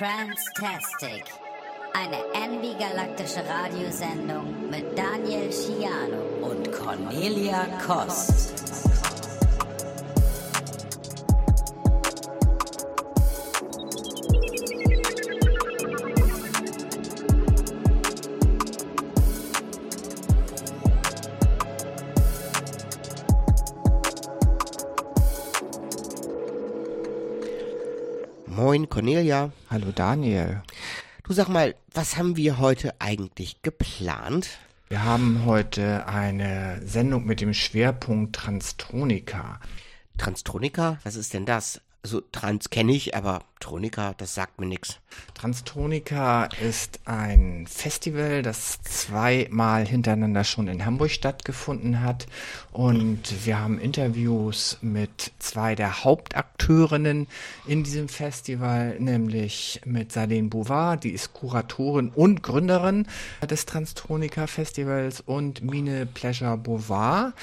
Transtastic. Eine envy-galaktische Radiosendung mit Daniel Schiano und Cornelia Kost. Moin Cornelia. Hallo Daniel. Du sag mal, was haben wir heute eigentlich geplant? Wir haben heute eine Sendung mit dem Schwerpunkt Transtronika. Transtronika? Was ist denn das? Also Trans kenne ich, aber Tronika, das sagt mir nichts. Transtronika ist ein Festival, das zweimal hintereinander schon in Hamburg stattgefunden hat. Und wir haben Interviews mit zwei der Hauptakteurinnen in diesem Festival, nämlich mit Salene Bouvard, die ist Kuratorin und Gründerin des Transtronika Festivals und Mine Pleasure Bouvard.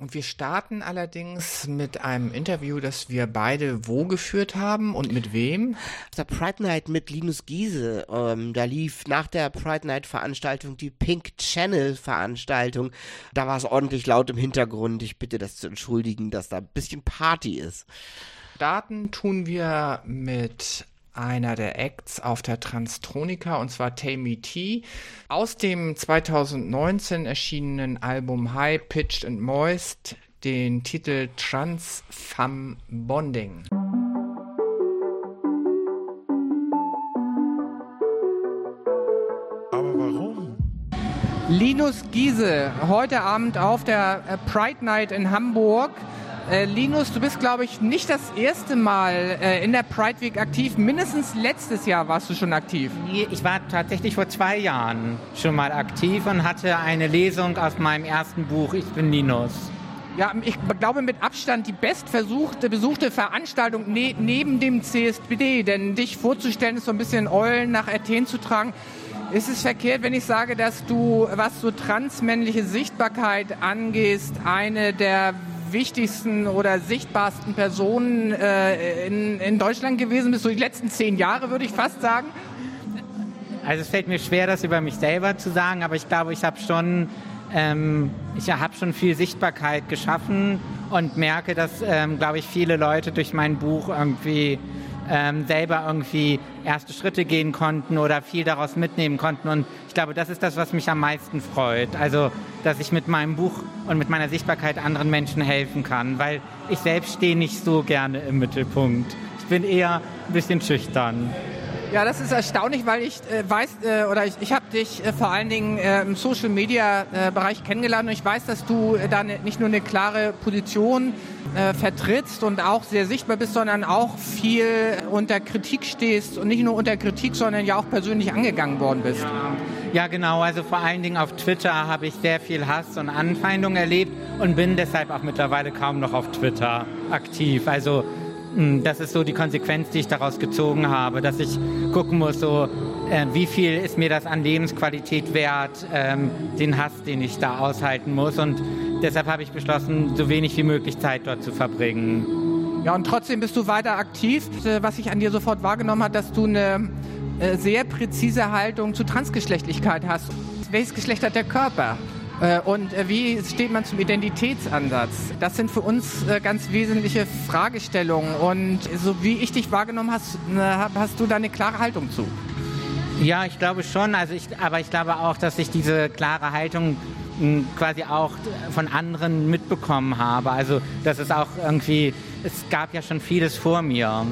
Und wir starten allerdings mit einem Interview, das wir beide wo geführt haben und mit wem? Der Pride Night mit Linus Giese. Ähm, da lief nach der Pride Night Veranstaltung die Pink Channel Veranstaltung. Da war es ordentlich laut im Hintergrund. Ich bitte das zu entschuldigen, dass da ein bisschen Party ist. Starten tun wir mit einer der Acts auf der Transtronika und zwar Tammy T. Aus dem 2019 erschienenen Album High Pitched and Moist den Titel Trans Femme Bonding. Aber warum? Linus Giese, heute Abend auf der äh, Pride Night in Hamburg. Äh, Linus, du bist, glaube ich, nicht das erste Mal äh, in der Pride Week aktiv. Mindestens letztes Jahr warst du schon aktiv. Ich war tatsächlich vor zwei Jahren schon mal aktiv und hatte eine Lesung aus meinem ersten Buch Ich bin Linus. Ja, ich glaube mit Abstand die bestversuchte, besuchte Veranstaltung ne neben dem CSBD. Denn dich vorzustellen ist so ein bisschen Eulen nach Athen zu tragen. Ist es verkehrt, wenn ich sage, dass du, was so transmännliche Sichtbarkeit angehst, eine der wichtigsten oder sichtbarsten Personen äh, in, in Deutschland gewesen bist, so die letzten zehn Jahre, würde ich fast sagen? Also es fällt mir schwer, das über mich selber zu sagen, aber ich glaube, ich habe schon, ähm, ich schon viel Sichtbarkeit geschaffen und merke, dass, ähm, glaube ich, viele Leute durch mein Buch irgendwie ähm, selber irgendwie erste Schritte gehen konnten oder viel daraus mitnehmen konnten. Und ich glaube, das ist das, was mich am meisten freut. Also, dass ich mit meinem Buch und mit meiner Sichtbarkeit anderen Menschen helfen kann, weil ich selbst stehe nicht so gerne im Mittelpunkt. Ich bin eher ein bisschen schüchtern. Ja, das ist erstaunlich, weil ich äh, weiß, äh, oder ich, ich habe dich äh, vor allen Dingen äh, im Social Media äh, Bereich kennengelernt und ich weiß, dass du äh, da ne, nicht nur eine klare Position vertrittst und auch sehr sichtbar bist, sondern auch viel unter Kritik stehst und nicht nur unter Kritik, sondern ja auch persönlich angegangen worden bist. Ja, ja genau. Also vor allen Dingen auf Twitter habe ich sehr viel Hass und Anfeindung erlebt und bin deshalb auch mittlerweile kaum noch auf Twitter aktiv. Also das ist so die Konsequenz, die ich daraus gezogen habe, dass ich gucken muss, so, äh, wie viel ist mir das an Lebensqualität wert, ähm, den Hass, den ich da aushalten muss. Und deshalb habe ich beschlossen, so wenig wie möglich Zeit dort zu verbringen. Ja, und trotzdem bist du weiter aktiv. Äh, was ich an dir sofort wahrgenommen habe, dass du eine äh, sehr präzise Haltung zu Transgeschlechtlichkeit hast. Welches Geschlecht hat der Körper? Äh, und äh, wie steht man zum Identitätsansatz? Das sind für uns äh, ganz wesentliche Fragestellungen. Und so wie ich dich wahrgenommen hast, hast du da eine klare Haltung zu. Ja, ich glaube schon. Also ich, aber ich glaube auch, dass ich diese klare Haltung hm, quasi auch von anderen mitbekommen habe. Also dass es auch irgendwie, es gab ja schon vieles vor mir.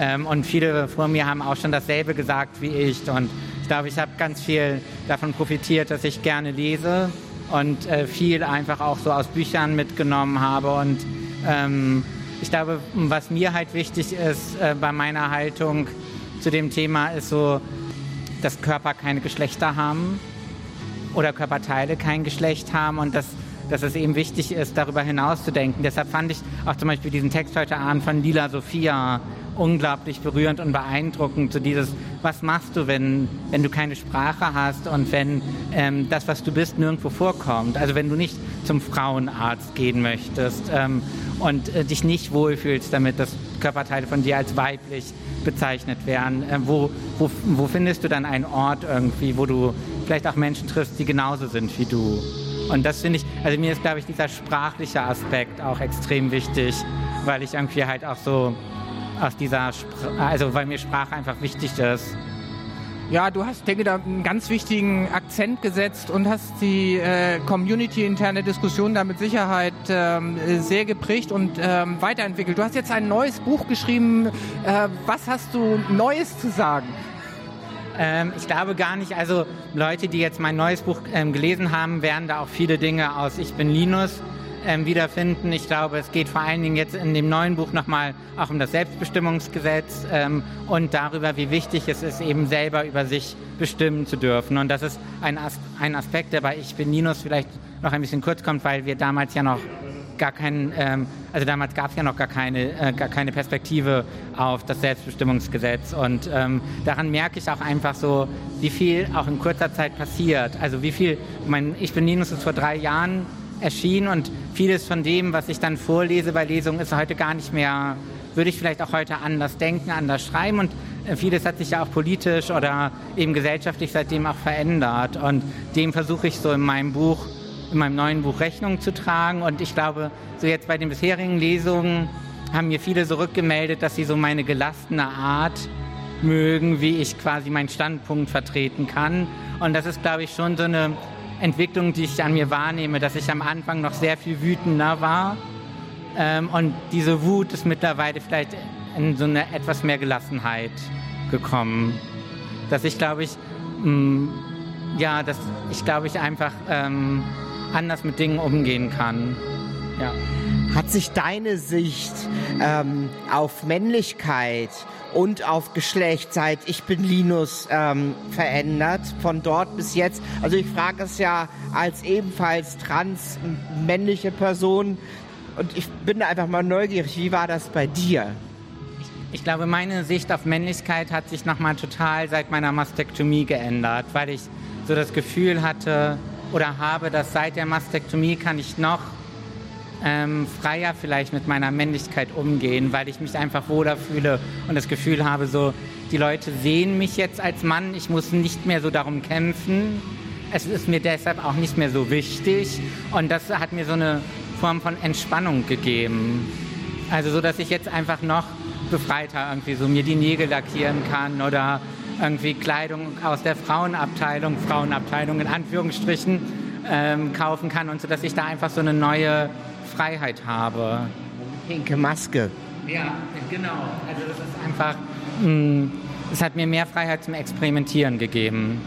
Ähm, und viele vor mir haben auch schon dasselbe gesagt wie ich. Und ich glaube, ich habe ganz viel davon profitiert, dass ich gerne lese und äh, viel einfach auch so aus Büchern mitgenommen habe. Und ähm, ich glaube, was mir halt wichtig ist äh, bei meiner Haltung zu dem Thema, ist so, dass Körper keine Geschlechter haben oder Körperteile kein Geschlecht haben und dass, dass es eben wichtig ist, darüber hinaus zu denken. Deshalb fand ich auch zum Beispiel diesen Text heute Abend von Lila Sophia unglaublich berührend und beeindruckend. So dieses, was machst du, wenn, wenn du keine Sprache hast und wenn ähm, das, was du bist, nirgendwo vorkommt. Also wenn du nicht zum Frauenarzt gehen möchtest ähm, und äh, dich nicht wohlfühlst damit, dass Körperteile von dir als weiblich bezeichnet werden. Äh, wo, wo, wo findest du dann einen Ort irgendwie, wo du vielleicht auch Menschen triffst, die genauso sind wie du? Und das finde ich, also mir ist, glaube ich, dieser sprachliche Aspekt auch extrem wichtig, weil ich irgendwie halt auch so aus dieser, Spr also weil mir Sprache einfach wichtig ist. Ja, du hast, denke da einen ganz wichtigen Akzent gesetzt und hast die äh, Community-interne Diskussion da mit Sicherheit ähm, sehr geprägt und ähm, weiterentwickelt. Du hast jetzt ein neues Buch geschrieben. Äh, was hast du Neues zu sagen? Ähm, ich glaube gar nicht. Also Leute, die jetzt mein neues Buch ähm, gelesen haben, werden da auch viele Dinge aus Ich bin Linus ähm, wiederfinden. Ich glaube, es geht vor allen Dingen jetzt in dem neuen Buch nochmal auch um das Selbstbestimmungsgesetz ähm, und darüber, wie wichtig es ist, eben selber über sich bestimmen zu dürfen. Und das ist ein, As ein Aspekt, der bei Ich bin Linus vielleicht noch ein bisschen kurz kommt, weil wir damals ja noch gar keinen, ähm, also damals gab es ja noch gar keine, äh, gar keine Perspektive auf das Selbstbestimmungsgesetz. Und ähm, daran merke ich auch einfach so, wie viel auch in kurzer Zeit passiert. Also wie viel, mein Ich bin Linus ist vor drei Jahren erschienen und vieles von dem, was ich dann vorlese bei Lesungen, ist heute gar nicht mehr, würde ich vielleicht auch heute anders denken, anders schreiben und äh, vieles hat sich ja auch politisch oder eben gesellschaftlich seitdem auch verändert und dem versuche ich so in meinem Buch in meinem neuen Buch Rechnung zu tragen. Und ich glaube, so jetzt bei den bisherigen Lesungen haben mir viele so rückgemeldet, dass sie so meine gelassene Art mögen, wie ich quasi meinen Standpunkt vertreten kann. Und das ist, glaube ich, schon so eine Entwicklung, die ich an mir wahrnehme, dass ich am Anfang noch sehr viel wütender war. Ähm, und diese Wut ist mittlerweile vielleicht in so eine etwas mehr Gelassenheit gekommen. Dass ich, glaube ich, mh, mm, ja, dass ich, glaube ich, einfach ähm, anders mit Dingen umgehen kann. Ja. Hat sich deine Sicht ähm, auf Männlichkeit und auf Geschlecht seit Ich bin Linus ähm, verändert, von dort bis jetzt? Also ich frage es ja als ebenfalls trans männliche Person und ich bin einfach mal neugierig, wie war das bei dir? Ich glaube, meine Sicht auf Männlichkeit hat sich nochmal total seit meiner Mastektomie geändert, weil ich so das Gefühl hatte, oder habe, dass seit der Mastektomie kann ich noch ähm, freier vielleicht mit meiner Männlichkeit umgehen, weil ich mich einfach wohler fühle und das Gefühl habe, so die Leute sehen mich jetzt als Mann, ich muss nicht mehr so darum kämpfen. Es ist mir deshalb auch nicht mehr so wichtig und das hat mir so eine Form von Entspannung gegeben. Also so, dass ich jetzt einfach noch befreiter irgendwie so mir die Nägel lackieren kann oder irgendwie Kleidung aus der Frauenabteilung, Frauenabteilung in Anführungsstrichen, ähm, kaufen kann und so, dass ich da einfach so eine neue Freiheit habe. Pinke Maske. Ja, genau. Also das ist einfach, mm, es hat mir mehr Freiheit zum Experimentieren gegeben.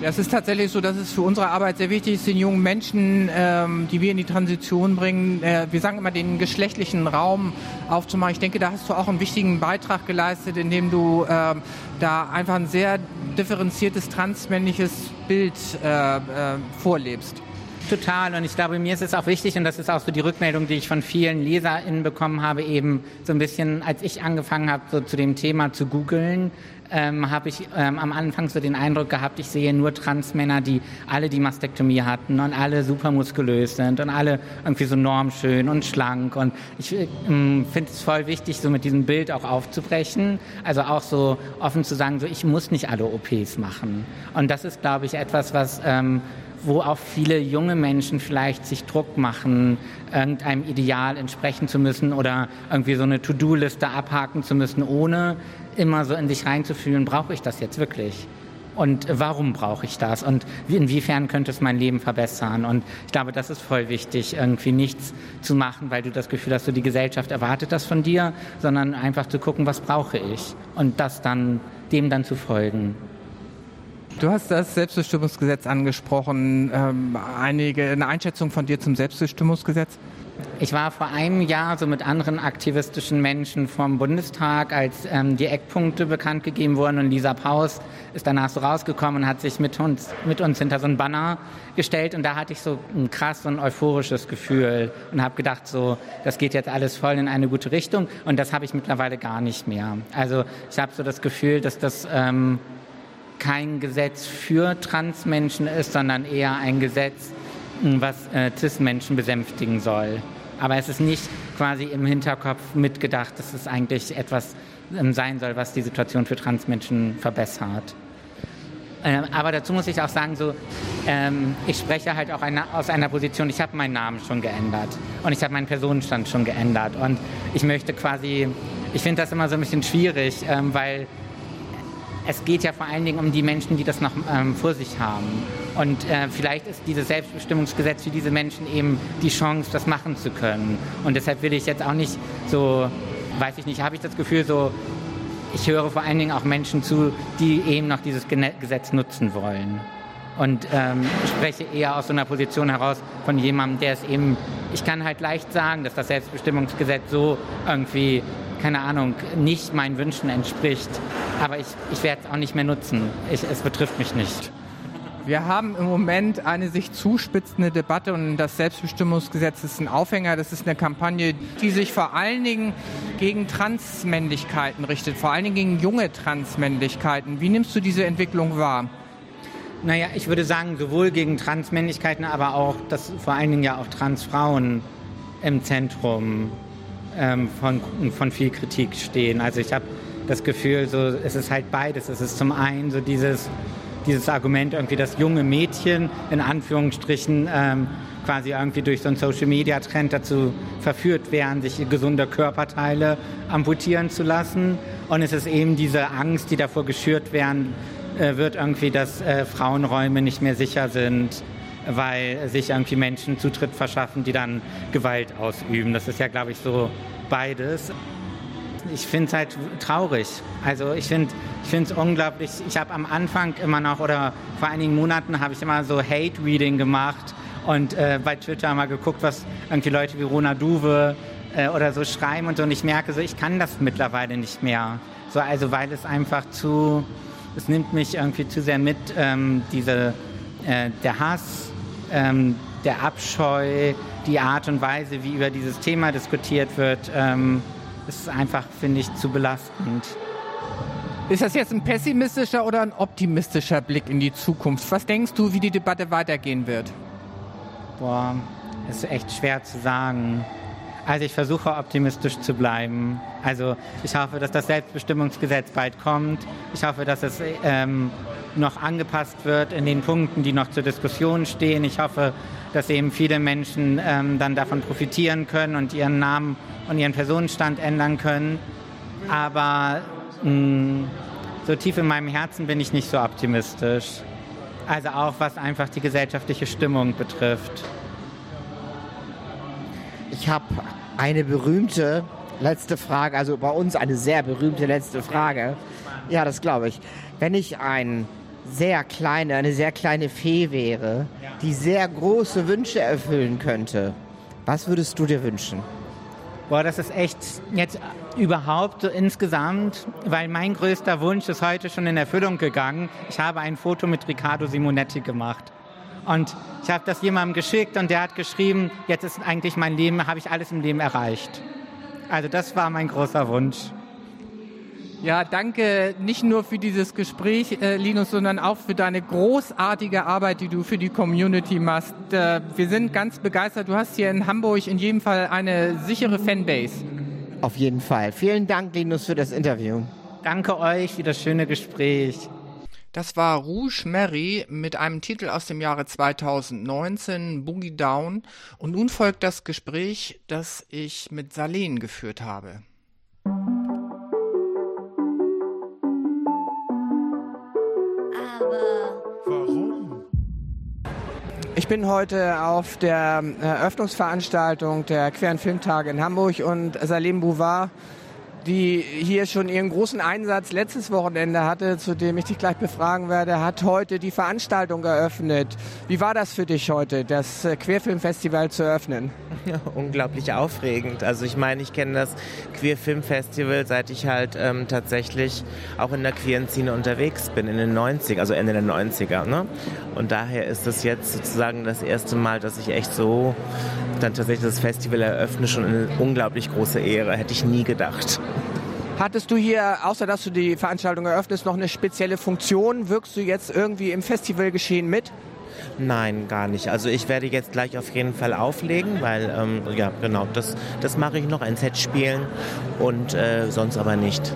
Ja, es ist tatsächlich so, dass es für unsere Arbeit sehr wichtig ist, den jungen Menschen, ähm, die wir in die Transition bringen, äh, wir sagen immer, den geschlechtlichen Raum aufzumachen. Ich denke, da hast du auch einen wichtigen Beitrag geleistet, indem du ähm, da einfach ein sehr differenziertes transmännliches Bild äh, äh, vorlebst. Total. Und ich glaube, mir ist es auch wichtig, und das ist auch so die Rückmeldung, die ich von vielen LeserInnen bekommen habe, eben so ein bisschen, als ich angefangen habe, so zu dem Thema zu googeln, ähm, habe ich ähm, am Anfang so den Eindruck gehabt, ich sehe nur Transmänner, die alle die Mastektomie hatten und alle super muskulös sind und alle irgendwie so normschön und schlank. Und ich ähm, finde es voll wichtig, so mit diesem Bild auch aufzubrechen. Also auch so offen zu sagen, so ich muss nicht alle OPs machen. Und das ist, glaube ich, etwas, was ähm, wo auch viele junge Menschen vielleicht sich Druck machen, irgendeinem Ideal entsprechen zu müssen oder irgendwie so eine To-Do-Liste abhaken zu müssen, ohne immer so in sich reinzufühlen, brauche ich das jetzt wirklich? Und warum brauche ich das? Und inwiefern könnte es mein Leben verbessern? Und ich glaube, das ist voll wichtig, irgendwie nichts zu machen, weil du das Gefühl hast, so die Gesellschaft erwartet das von dir, sondern einfach zu gucken, was brauche ich? Und das dann, dem dann zu folgen. Du hast das Selbstbestimmungsgesetz angesprochen. Ähm, einige, eine Einschätzung von dir zum Selbstbestimmungsgesetz? Ich war vor einem Jahr so mit anderen aktivistischen Menschen vom Bundestag, als ähm, die Eckpunkte bekannt gegeben wurden und Lisa Paus ist danach so rausgekommen und hat sich mit uns, mit uns hinter so ein Banner gestellt und da hatte ich so ein krass und euphorisches Gefühl und habe gedacht, so das geht jetzt alles voll in eine gute Richtung und das habe ich mittlerweile gar nicht mehr. Also ich habe so das Gefühl, dass das ähm, kein Gesetz für Transmenschen ist, sondern eher ein Gesetz, was äh, CIS-Menschen besänftigen soll. Aber es ist nicht quasi im Hinterkopf mitgedacht, dass es eigentlich etwas ähm, sein soll, was die Situation für Transmenschen verbessert. Ähm, aber dazu muss ich auch sagen, so, ähm, ich spreche halt auch eine, aus einer Position, ich habe meinen Namen schon geändert und ich habe meinen Personenstand schon geändert und ich möchte quasi, ich finde das immer so ein bisschen schwierig, ähm, weil es geht ja vor allen Dingen um die Menschen, die das noch ähm, vor sich haben. Und äh, vielleicht ist dieses Selbstbestimmungsgesetz für diese Menschen eben die Chance, das machen zu können. Und deshalb will ich jetzt auch nicht so, weiß ich nicht, habe ich das Gefühl, so ich höre vor allen Dingen auch Menschen zu, die eben noch dieses Gesetz nutzen wollen. Und ähm, spreche eher aus so einer Position heraus von jemandem, der es eben, ich kann halt leicht sagen, dass das Selbstbestimmungsgesetz so irgendwie, keine Ahnung, nicht meinen Wünschen entspricht. Aber ich, ich werde es auch nicht mehr nutzen. Ich, es betrifft mich nicht. Wir haben im Moment eine sich zuspitzende Debatte und das Selbstbestimmungsgesetz ist ein Aufhänger. Das ist eine Kampagne, die sich vor allen Dingen gegen Transmännlichkeiten richtet, vor allen Dingen gegen junge Transmännlichkeiten. Wie nimmst du diese Entwicklung wahr? Naja, ich würde sagen, sowohl gegen Transmännlichkeiten, aber auch, dass vor allen Dingen ja auch Transfrauen im Zentrum ähm, von, von viel Kritik stehen. Also ich habe das Gefühl, so, es ist halt beides. Es ist zum einen so dieses dieses Argument irgendwie, dass junge Mädchen in Anführungsstrichen ähm, quasi irgendwie durch so einen Social-Media-Trend dazu verführt werden, sich gesunde Körperteile amputieren zu lassen. Und es ist eben diese Angst, die davor geschürt werden äh, wird, irgendwie, dass äh, Frauenräume nicht mehr sicher sind, weil sich irgendwie Menschen Zutritt verschaffen, die dann Gewalt ausüben. Das ist ja, glaube ich, so beides ich finde es halt traurig. Also ich finde ich es unglaublich. Ich habe am Anfang immer noch oder vor einigen Monaten habe ich immer so Hate-Reading gemacht und äh, bei Twitter mal geguckt, was irgendwie Leute wie Rona Duve äh, oder so schreiben und so. Und ich merke so, ich kann das mittlerweile nicht mehr. So, also weil es einfach zu, es nimmt mich irgendwie zu sehr mit, ähm, diese, äh, der Hass, ähm, der Abscheu, die Art und Weise, wie über dieses Thema diskutiert wird. Ähm, ist einfach, finde ich, zu belastend. Ist das jetzt ein pessimistischer oder ein optimistischer Blick in die Zukunft? Was denkst du, wie die Debatte weitergehen wird? Boah, ist echt schwer zu sagen. Also ich versuche optimistisch zu bleiben. Also ich hoffe, dass das Selbstbestimmungsgesetz bald kommt. Ich hoffe, dass es ähm, noch angepasst wird in den Punkten, die noch zur Diskussion stehen. Ich hoffe, dass eben viele Menschen ähm, dann davon profitieren können und ihren Namen und ihren Personenstand ändern können. Aber mh, mm, so tief in meinem Herzen bin ich nicht so optimistisch. Also auch was einfach die gesellschaftliche Stimmung betrifft. Ich habe eine berühmte letzte Frage, also bei uns eine sehr berühmte letzte Frage. Ja, das glaube ich. Wenn ich ein sehr kleine, eine sehr kleine Fee wäre, die sehr große Wünsche erfüllen könnte, was würdest du dir wünschen? Boah, das ist echt jetzt überhaupt insgesamt, weil mein größter Wunsch ist heute schon in Erfüllung gegangen. Ich habe ein Foto mit Riccardo Simonetti gemacht. Und ich habe das jemandem geschickt und der hat geschrieben, jetzt ist eigentlich mein Leben, habe ich alles im Leben erreicht. Also das war mein großer Wunsch. Ja, danke nicht nur für dieses Gespräch, äh, Linus, sondern auch für deine großartige Arbeit, die du für die Community machst. Äh, wir sind ganz begeistert. Du hast hier in Hamburg in jedem Fall eine sichere Fanbase. Auf jeden Fall. Vielen Dank, Linus, für das Interview. Danke euch für das schöne Gespräch. Das war Rouge Mary mit einem Titel aus dem Jahre 2019, Boogie Down. Und nun folgt das Gespräch, das ich mit Salen geführt habe. Ich bin heute auf der Eröffnungsveranstaltung der Queren Filmtage in Hamburg und Salim Bouvard die hier schon ihren großen Einsatz letztes Wochenende hatte, zu dem ich dich gleich befragen werde, hat heute die Veranstaltung eröffnet. Wie war das für dich heute, das äh, Queerfilmfestival zu eröffnen? Ja, unglaublich aufregend. Also ich meine, ich kenne das Queerfilmfestival, seit ich halt ähm, tatsächlich auch in der queeren Szene unterwegs bin, in den 90 also Ende der 90er. Ne? Und daher ist es jetzt sozusagen das erste Mal, dass ich echt so dann tatsächlich das Festival eröffne, schon eine unglaublich große Ehre. Hätte ich nie gedacht. Hattest du hier, außer dass du die Veranstaltung eröffnest, noch eine spezielle Funktion? Wirkst du jetzt irgendwie im Festivalgeschehen mit? Nein, gar nicht. Also ich werde jetzt gleich auf jeden Fall auflegen, weil, ähm, ja, genau, das, das mache ich noch, ein Set spielen und äh, sonst aber nicht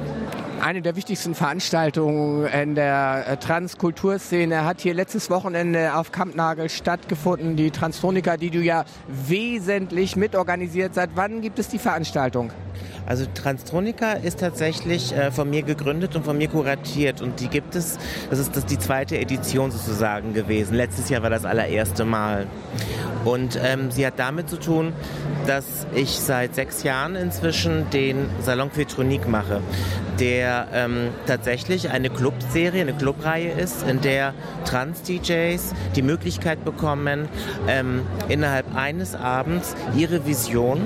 eine der wichtigsten Veranstaltungen in der äh, Transkulturszene hat hier letztes Wochenende auf Kampnagel stattgefunden, die Transtronika, die du ja wesentlich mitorganisiert. Seit wann gibt es die Veranstaltung? Also Transtronika ist tatsächlich äh, von mir gegründet und von mir kuratiert und die gibt es, das ist das die zweite Edition sozusagen gewesen. Letztes Jahr war das allererste Mal. Und ähm, sie hat damit zu tun, dass ich seit sechs Jahren inzwischen den Salon Quetronique mache, der ähm, tatsächlich eine Clubserie, eine Clubreihe ist, in der Trans-DJs die Möglichkeit bekommen, ähm, innerhalb eines Abends ihre Vision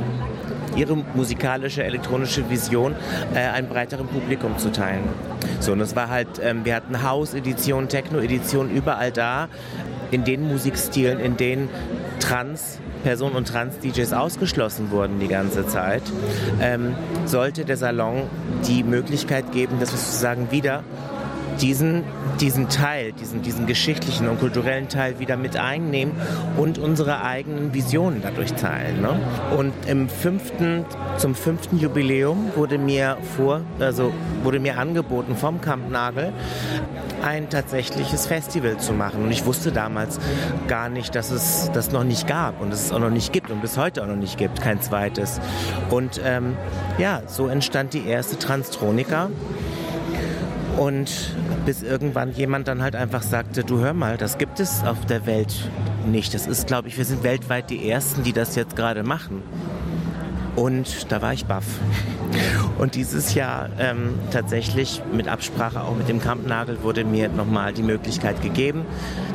ihre musikalische, elektronische Vision äh, einem breiteren Publikum zu teilen. So, und das war halt, ähm, wir hatten House-Edition, Techno-Edition, überall da, in den Musikstilen, in denen Trans Personen und Trans-DJs ausgeschlossen wurden die ganze Zeit, ähm, sollte der Salon die Möglichkeit geben, dass wir sozusagen wieder diesen, diesen Teil, diesen, diesen geschichtlichen und kulturellen Teil wieder mit einnehmen und unsere eigenen Visionen dadurch teilen. Ne? Und im fünften, zum fünften Jubiläum wurde mir vor, also wurde mir angeboten vom Kampnagel, ein tatsächliches Festival zu machen. Und ich wusste damals gar nicht, dass es das noch nicht gab und es es auch noch nicht gibt und bis heute auch noch nicht gibt, kein zweites. Und ähm, ja, so entstand die erste Transtronika. Und bis irgendwann jemand dann halt einfach sagte, du hör mal, das gibt es auf der Welt nicht. Das ist, glaube ich, wir sind weltweit die Ersten, die das jetzt gerade machen. Und da war ich baff. Und dieses Jahr ähm, tatsächlich mit Absprache auch mit dem Kampnagel wurde mir nochmal die Möglichkeit gegeben,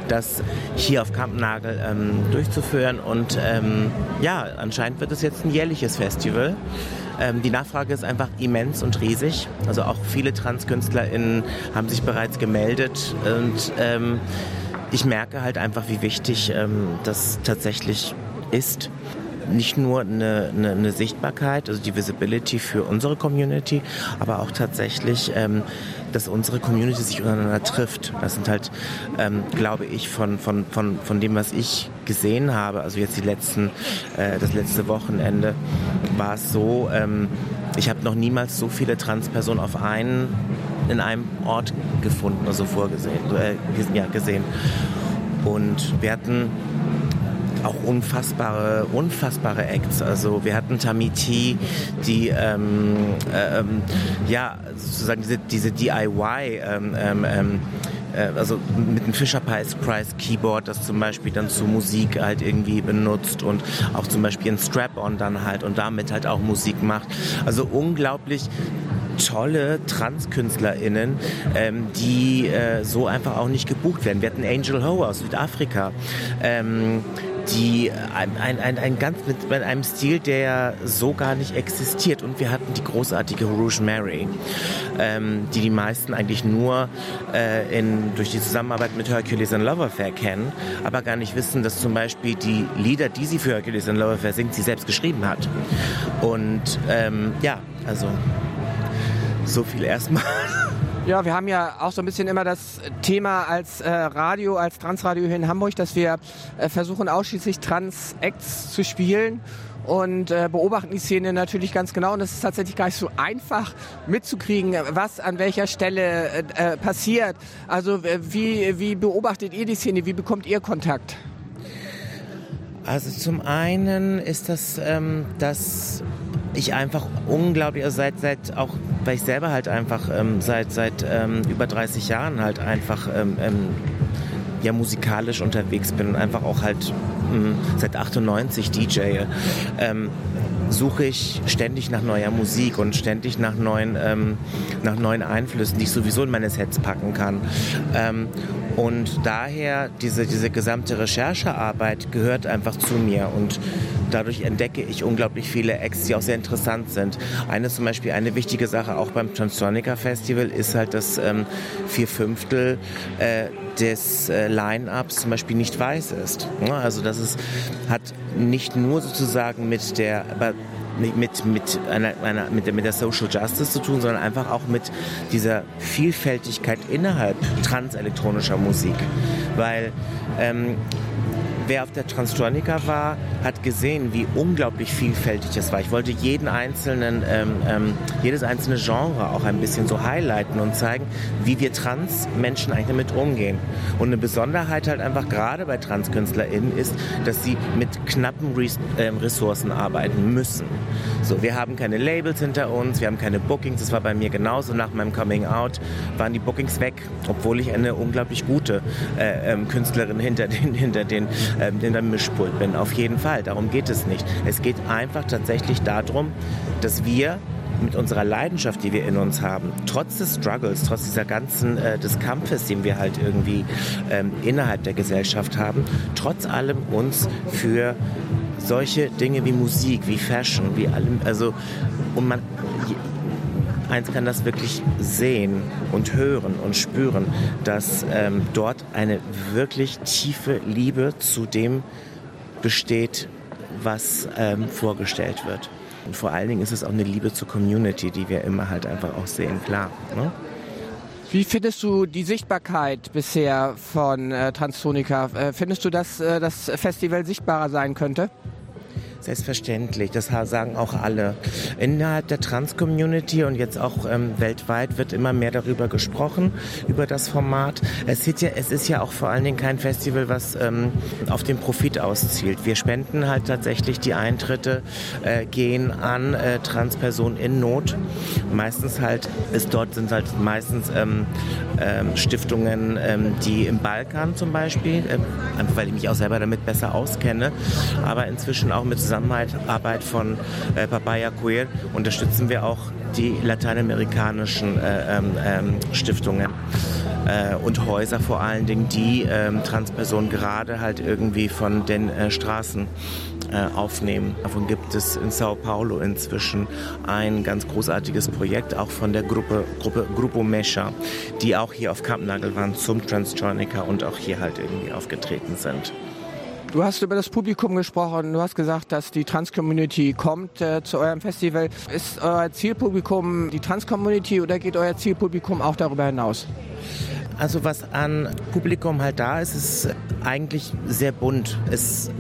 das hier auf Kampnagel ähm, durchzuführen. Und ähm, ja, anscheinend wird es jetzt ein jährliches Festival. Ähm, die Nachfrage ist einfach immens und riesig. Also auch viele TranskünstlerInnen haben sich bereits gemeldet und ähm, ich merke halt einfach, wie wichtig ähm, das tatsächlich ist nicht nur eine, eine, eine, Sichtbarkeit, also die Visibility für unsere Community, aber auch tatsächlich, ähm, dass unsere Community sich untereinander trifft. Das sind halt, ähm, glaube ich, von, von, von, von dem, was ich gesehen habe, also jetzt die letzten, äh, das letzte Wochenende, war es so, ähm, ich habe noch niemals so viele Transpersonen auf einen, in einem Ort gefunden, also vorgesehen, äh, ja, gesehen. Und wir hatten auch unfassbare, unfassbare Acts. Also wir hatten Tamiti, die ähm, äh, ähm, ja sozusagen diese, diese DIY ähm, ähm, ähm, äh, also mit einem Fisher Price Keyboard, das zum Beispiel dann zur Musik halt irgendwie benutzt und auch zum Beispiel ein Strap-on dann halt und damit halt auch Musik macht. Also unglaublich tolle TranskünstlerInnen, ähm, die äh, so einfach auch nicht gebucht werden. Wir hatten Angel Ho aus Südafrika. Ähm, die ein, ein, ein, ein ganz mit, mit, einem Stil, der so gar nicht existiert. Und wir hatten die großartige Rouge Mary, ähm, die die meisten eigentlich nur äh, in, durch die Zusammenarbeit mit Hercules and Love Affair kennen, aber gar nicht wissen, dass zum Beispiel die Lieder, die sie für Hercules and Love Affair singt, sie selbst geschrieben hat. Und ähm, ja, also so viel erstmal. Ja, wir haben ja auch so ein bisschen immer das Thema als äh, Radio, als Transradio hier in Hamburg, dass wir äh, versuchen ausschließlich Trans-Acts zu spielen und äh, beobachten die Szene natürlich ganz genau. Und es ist tatsächlich gar nicht so einfach mitzukriegen, was an welcher Stelle äh, äh passiert. Also wie, wie beobachtet ihr die Szene? Wie bekommt ihr Kontakt? Also zum einen ist das, ähm, dass ich einfach unglaublich, also seit, seit auch, weil ich selber halt einfach ähm, seit, seit ähm, über 30 Jahren halt einfach ähm, ähm, ja musikalisch unterwegs bin und einfach auch halt ähm, seit 98 DJ. Ähm, suche ich ständig nach neuer Musik und ständig nach neuen, ähm, nach neuen Einflüssen, die ich sowieso in meine Sets packen kann. Ähm, und daher diese, diese gesamte Recherchearbeit gehört einfach zu mir und dadurch entdecke ich unglaublich viele Acts, die auch sehr interessant sind. Eine zum Beispiel, eine wichtige Sache auch beim Transonica Festival ist halt, dass ähm, vier Fünftel äh, des äh, Line-Ups zum Beispiel nicht weiß ist. Ja, also das ist, hat nicht nur sozusagen mit der, mit, mit, einer, einer, mit, der, mit der Social Justice zu tun, sondern einfach auch mit dieser Vielfältigkeit innerhalb transelektronischer Musik. Weil ähm, wer auf der Transtronica war, hat gesehen, wie unglaublich vielfältig es war. Ich wollte jeden einzelnen, ähm, ähm, jedes einzelne Genre auch ein bisschen so highlighten und zeigen, wie wir Trans-Menschen eigentlich damit umgehen. Und eine Besonderheit halt einfach gerade bei TranskünstlerInnen ist, dass sie mit knappen Res ähm, Ressourcen arbeiten müssen. So, wir haben keine Labels hinter uns, wir haben keine Bookings. Das war bei mir genauso. Nach meinem Coming Out waren die Bookings weg, obwohl ich eine unglaublich gute äh, ähm, Künstlerin hinter den, hinter den ähm, hinter dem Mischpult bin. Auf jeden Fall. Darum geht es nicht. Es geht einfach tatsächlich darum, dass wir mit unserer Leidenschaft, die wir in uns haben, trotz des Struggles, trotz dieser ganzen äh, des Kampfes, den wir halt irgendwie ähm, innerhalb der Gesellschaft haben, trotz allem uns für solche Dinge wie Musik, wie Fashion, wie allem, also und man eins kann das wirklich sehen und hören und spüren, dass ähm, dort eine wirklich tiefe Liebe zu dem besteht, was ähm, vorgestellt wird. Und vor allen Dingen ist es auch eine Liebe zur Community, die wir immer halt einfach auch sehen, klar. Ne? Wie findest du die Sichtbarkeit bisher von äh, Transtonica? Äh, findest du, dass äh, das Festival sichtbarer sein könnte? Selbstverständlich, das sagen auch alle. Innerhalb der Trans-Community und jetzt auch ähm, weltweit wird immer mehr darüber gesprochen, über das Format. Es ist ja, es ist ja auch vor allen Dingen kein Festival, was ähm, auf den Profit auszielt. Wir spenden halt tatsächlich die Eintritte, äh, gehen an äh, Transpersonen in Not. Meistens halt ist dort sind halt meistens ähm, ähm Stiftungen, ähm, die im Balkan zum Beispiel, äh, einfach weil ich mich auch selber damit besser auskenne, aber inzwischen auch mit zusammen Zusammenarbeit von äh, Papaya Queer unterstützen wir auch die lateinamerikanischen äh, ähm, ähm, Stiftungen äh, und Häuser vor allen Dingen, die ähm, Transpersonen gerade halt irgendwie von den äh, Straßen äh, aufnehmen. Davon gibt es in Sao Paulo inzwischen ein ganz großartiges Projekt, auch von der Gruppe, Gruppe Grupo Mesha, die auch hier auf Kampnagel waren zum Transjonica und auch hier halt irgendwie aufgetreten sind. Du hast über das Publikum gesprochen. Du hast gesagt, dass die Trans-Community kommt äh, zu eurem Festival. Ist euer Zielpublikum die Trans-Community oder geht euer Zielpublikum auch darüber hinaus? Also was an Publikum halt da ist, ist eigentlich sehr bunt. Es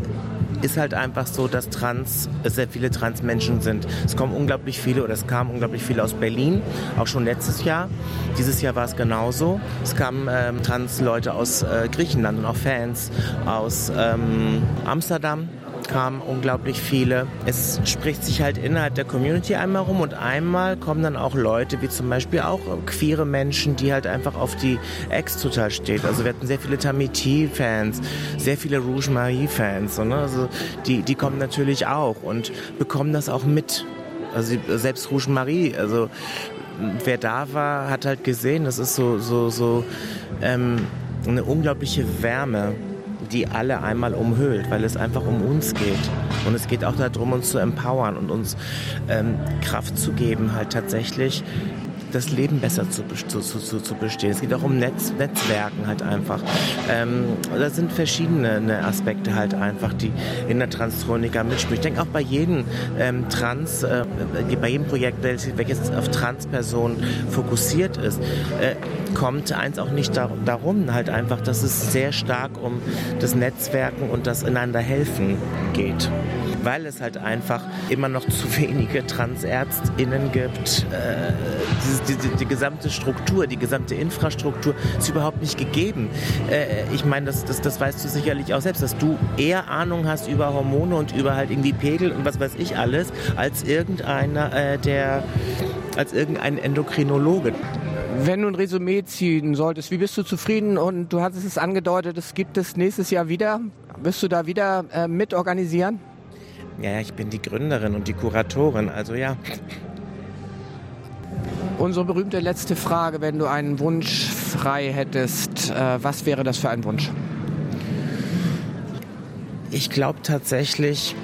ist halt einfach so, dass Trans, sehr viele Trans-Menschen sind. Es kommen unglaublich viele oder es kamen unglaublich viele aus Berlin, auch schon letztes Jahr. Dieses Jahr war es genauso. Es kamen ähm, Trans-Leute aus äh, Griechenland und auch Fans aus ähm, Amsterdam kamen unglaublich viele. Es spricht sich halt innerhalb der Community einmal rum und einmal kommen dann auch Leute, wie zum Beispiel auch queere Menschen, die halt einfach auf die Ex total steht. Also wir hatten sehr viele Tamiti-Fans, sehr viele Rouge Marie-Fans. Ne? Also die, die kommen natürlich auch und bekommen das auch mit. Also selbst Rouge Marie, also wer da war, hat halt gesehen, das ist so, so, so ähm, eine unglaubliche Wärme die alle einmal umhüllt, weil es einfach um uns geht. Und es geht auch darum, uns zu empowern und uns ähm, Kraft zu geben, halt tatsächlich das Leben besser zu, zu, zu, zu bestehen. Es geht auch um Netz, Netzwerken halt einfach. Ähm, das sind verschiedene ne, Aspekte halt einfach, die in der Transtronika mitspielen. Ich denke auch bei jedem ähm, Trans, äh, bei jedem Projekt, welches auf Transpersonen fokussiert ist, äh, kommt eins auch nicht dar darum, halt einfach, dass es sehr stark um das Netzwerken und das einander helfen geht weil es halt einfach immer noch zu wenige TransärztInnen gibt. Äh, die, die, die, gesamte Struktur, die gesamte Infrastruktur ist überhaupt nicht gegeben. Äh, ich meine, das, das, das weißt du sicherlich auch selbst, dass du eher Ahnung hast über Hormone und über halt irgendwie Pegel und was weiß ich alles, als irgendeiner, äh, der, als irgendein Endokrinologe. Wenn du ein Resümee ziehen solltest, wie bist du zufrieden? Und du hattest es angedeutet, es gibt es nächstes Jahr wieder. Wirst du da wieder äh, mitorganisieren? Ja, ich bin die Gründerin und die Kuratorin, also ja. Unsere berühmte letzte Frage, wenn du einen Wunsch frei hättest, äh, was wäre das für ein Wunsch? Ich glaube tatsächlich,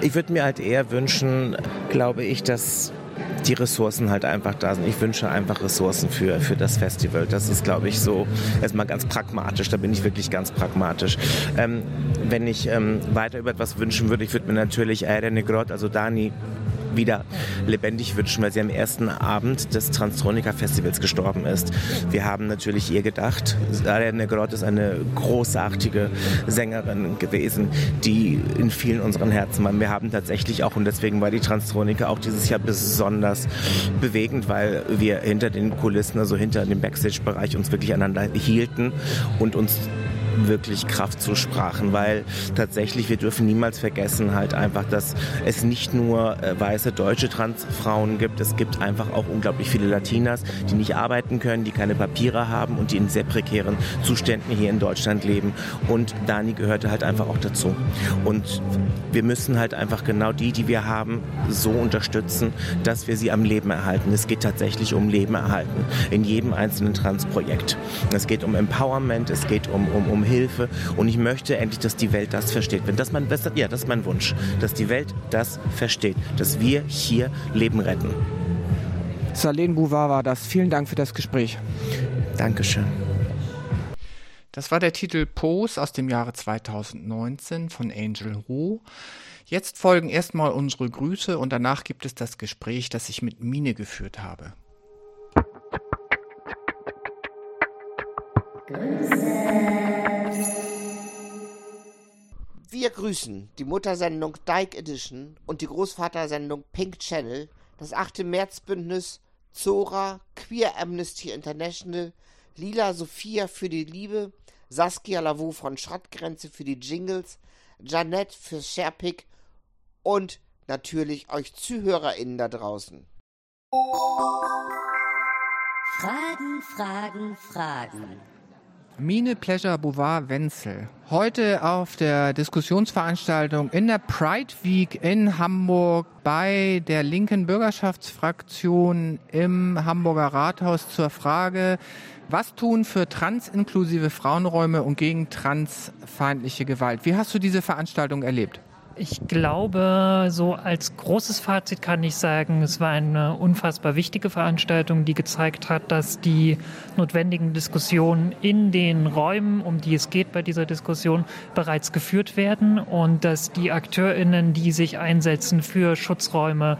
ich würde mir halt eher wünschen, glaube ich, dass die Ressourcen halt einfach da sind. Ich wünsche einfach Ressourcen für, für das Festival. Das ist, glaube ich, so erstmal ganz pragmatisch. Da bin ich wirklich ganz pragmatisch. Ähm, wenn ich ähm, weiter über etwas wünschen würde, ich würde mir natürlich Aire Negrot, also Dani, wieder lebendig wünschen, weil sie am ersten Abend des Transtronika Festivals gestorben ist. Wir haben natürlich ihr gedacht. Ariane Grott ist eine großartige Sängerin gewesen, die in vielen unseren Herzen war. Wir haben tatsächlich auch, und deswegen war die Transtronika auch dieses Jahr besonders bewegend, weil wir hinter den Kulissen, also hinter dem Backstage-Bereich uns wirklich aneinander hielten und uns wirklich Kraft zusprachen, weil tatsächlich wir dürfen niemals vergessen halt einfach, dass es nicht nur äh, weiße deutsche Transfrauen gibt, es gibt einfach auch unglaublich viele Latinas, die nicht arbeiten können, die keine Papiere haben und die in sehr prekären Zuständen hier in Deutschland leben und Dani gehörte halt einfach auch dazu und wir müssen halt einfach genau die, die wir haben, so unterstützen, dass wir sie am Leben erhalten. Es geht tatsächlich um Leben erhalten in jedem einzelnen Transprojekt. Es geht um Empowerment, es geht um, um, um Hilfe. Und ich möchte endlich, dass die Welt das versteht. Wenn das mein bester, ja, das ist mein Wunsch, dass die Welt das versteht, dass wir hier Leben retten. Salene Bouvard war das. Vielen Dank für das Gespräch. Dankeschön. Das war der Titel Pose aus dem Jahre 2019 von Angel Hu. Jetzt folgen erstmal unsere Grüße und danach gibt es das Gespräch, das ich mit Mine geführt habe. Wir grüßen die Muttersendung Dyke Edition und die Großvatersendung Pink Channel, das 8. Märzbündnis Zora, Queer Amnesty International, Lila Sophia für die Liebe, Saskia Lavaux von Schrottgrenze für die Jingles, Janette für Sherpick und natürlich euch ZuhörerInnen da draußen. Fragen, Fragen, Fragen. Mine Pleasure Bouvard Wenzel. Heute auf der Diskussionsveranstaltung in der Pride Week in Hamburg bei der linken Bürgerschaftsfraktion im Hamburger Rathaus zur Frage, was tun für transinklusive Frauenräume und gegen transfeindliche Gewalt. Wie hast du diese Veranstaltung erlebt? Ich glaube, so als großes Fazit kann ich sagen, es war eine unfassbar wichtige Veranstaltung, die gezeigt hat, dass die notwendigen Diskussionen in den Räumen, um die es geht bei dieser Diskussion, bereits geführt werden und dass die AkteurInnen, die sich einsetzen für Schutzräume,